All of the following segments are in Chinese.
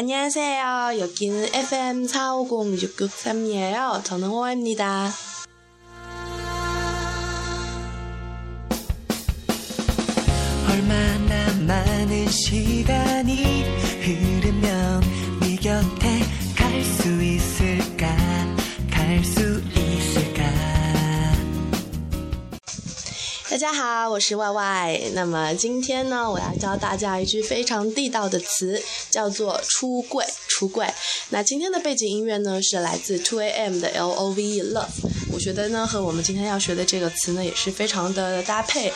안녕하세요. 여기는 FM 4506963이에요. 저는 호아입니다. 얼마나 많은 시간이 啊，我是 Y Y。那么今天呢，我要教大家一句非常地道的词，叫做出柜。出柜。那今天的背景音乐呢，是来自 Two A.M 的 L O V E Love。我觉得呢，和我们今天要学的这个词呢，也是非常的搭配。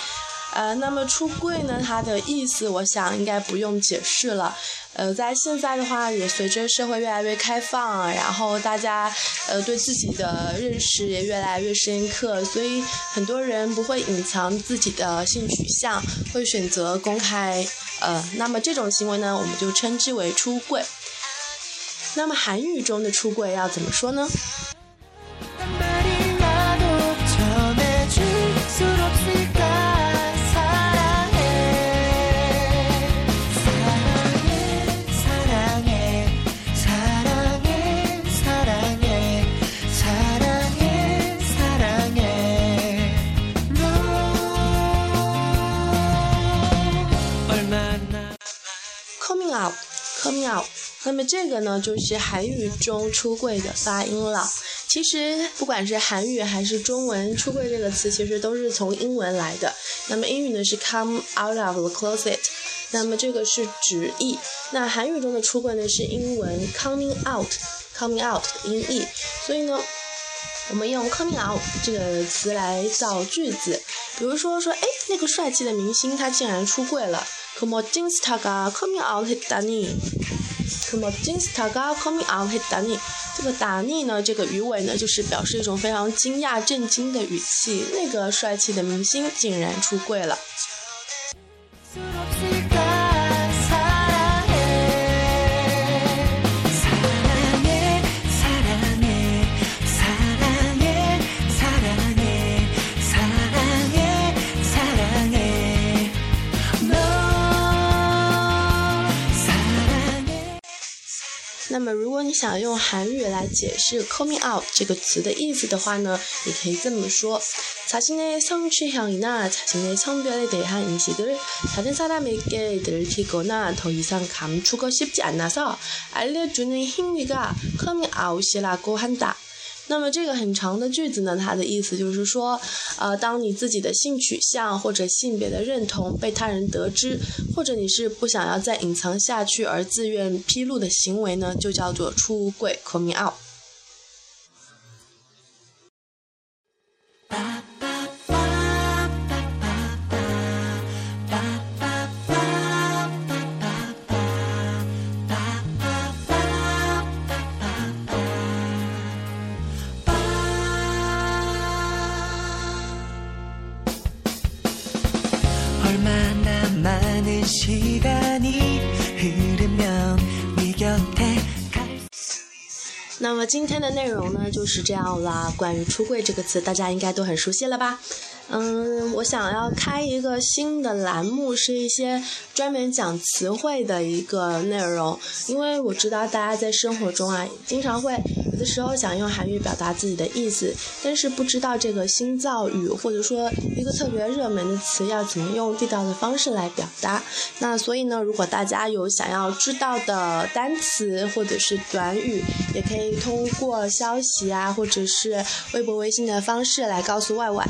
呃，那么出柜呢，它的意思我想应该不用解释了。呃，在现在的话，也随着社会越来越开放，然后大家呃对自己的认识也越来越深刻，所以很多人不会隐藏自己的性取向，会选择公开。呃，那么这种行为呢，我们就称之为出柜。那么韩语中的出柜要怎么说呢？Come out，come out。那么这个呢，就是韩语中出柜的发音了。其实不管是韩语还是中文，出柜这个词其实都是从英文来的。那么英语呢是 come out of the closet，那么这个是直译。那韩语中的出柜呢是英文 coming out，coming out 的音译。所以呢，我们用 coming out 这个词来造句子。比如说说，哎，那个帅气的明星他竟然出柜了。그멋진스타가 coming out 했다니。그멋진스타가 coming out 했다니。这个打你呢，这个语尾呢，就是表示一种非常惊讶、震惊的语气。那个帅气的明星竟然出柜了。 那么，如果你想用韩语来解释 “coming out” 这个词的意思的话呢，你可以这么说：자신의성취향이나자신의성별에대한인식을다른사람에게들키거나더이상감추고싶지않아서알려주는행위가 coming out이라고 한다。 那么这个很长的句子呢，它的意思就是说，呃，当你自己的性取向或者性别的认同被他人得知，或者你是不想要再隐藏下去而自愿披露的行为呢，就叫做出柜 （coming out）。얼마나 많은 시간이 흐르면 네 곁에 갈 那么今天的内容呢就是这样啦。关于出柜这个词，大家应该都很熟悉了吧？ 嗯，我想要开一个新的栏目，是一些专门讲词汇的一个内容，因为我知道大家在生活中啊，经常会有的时候想用韩语表达自己的意思，但是不知道这个新造语或者说一个特别热门的词要怎么用地道的方式来表达。那所以呢，如果大家有想要知道的单词或者是短语，也可以通过消息啊，或者是微博、微信的方式来告诉外外。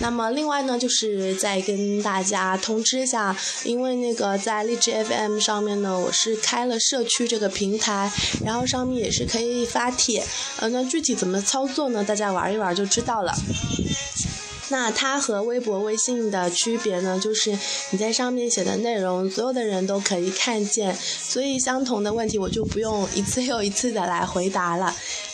那么另外呢，就是再跟大家通知一下，因为那个在荔枝 FM 上面呢，我是开了社区这个平台，然后上面也是可以发帖，呃，那具体怎么操作呢？大家玩一玩就知道了。那它和微博、微信的区别呢，就是你在上面写的内容，所有的人都可以看见，所以相同的问题我就不用一次又一次的来回答了。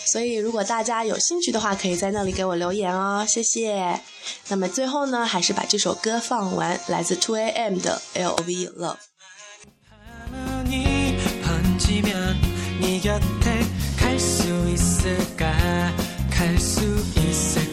所以如果大家有兴趣的话，可以在那里给我留言哦，谢谢。那么最后呢，还是把这首歌放完，来自 Two A.M 的 L O V Love。 바람이 번지면 네 곁에 갈 수 있을까 갈 수 있을까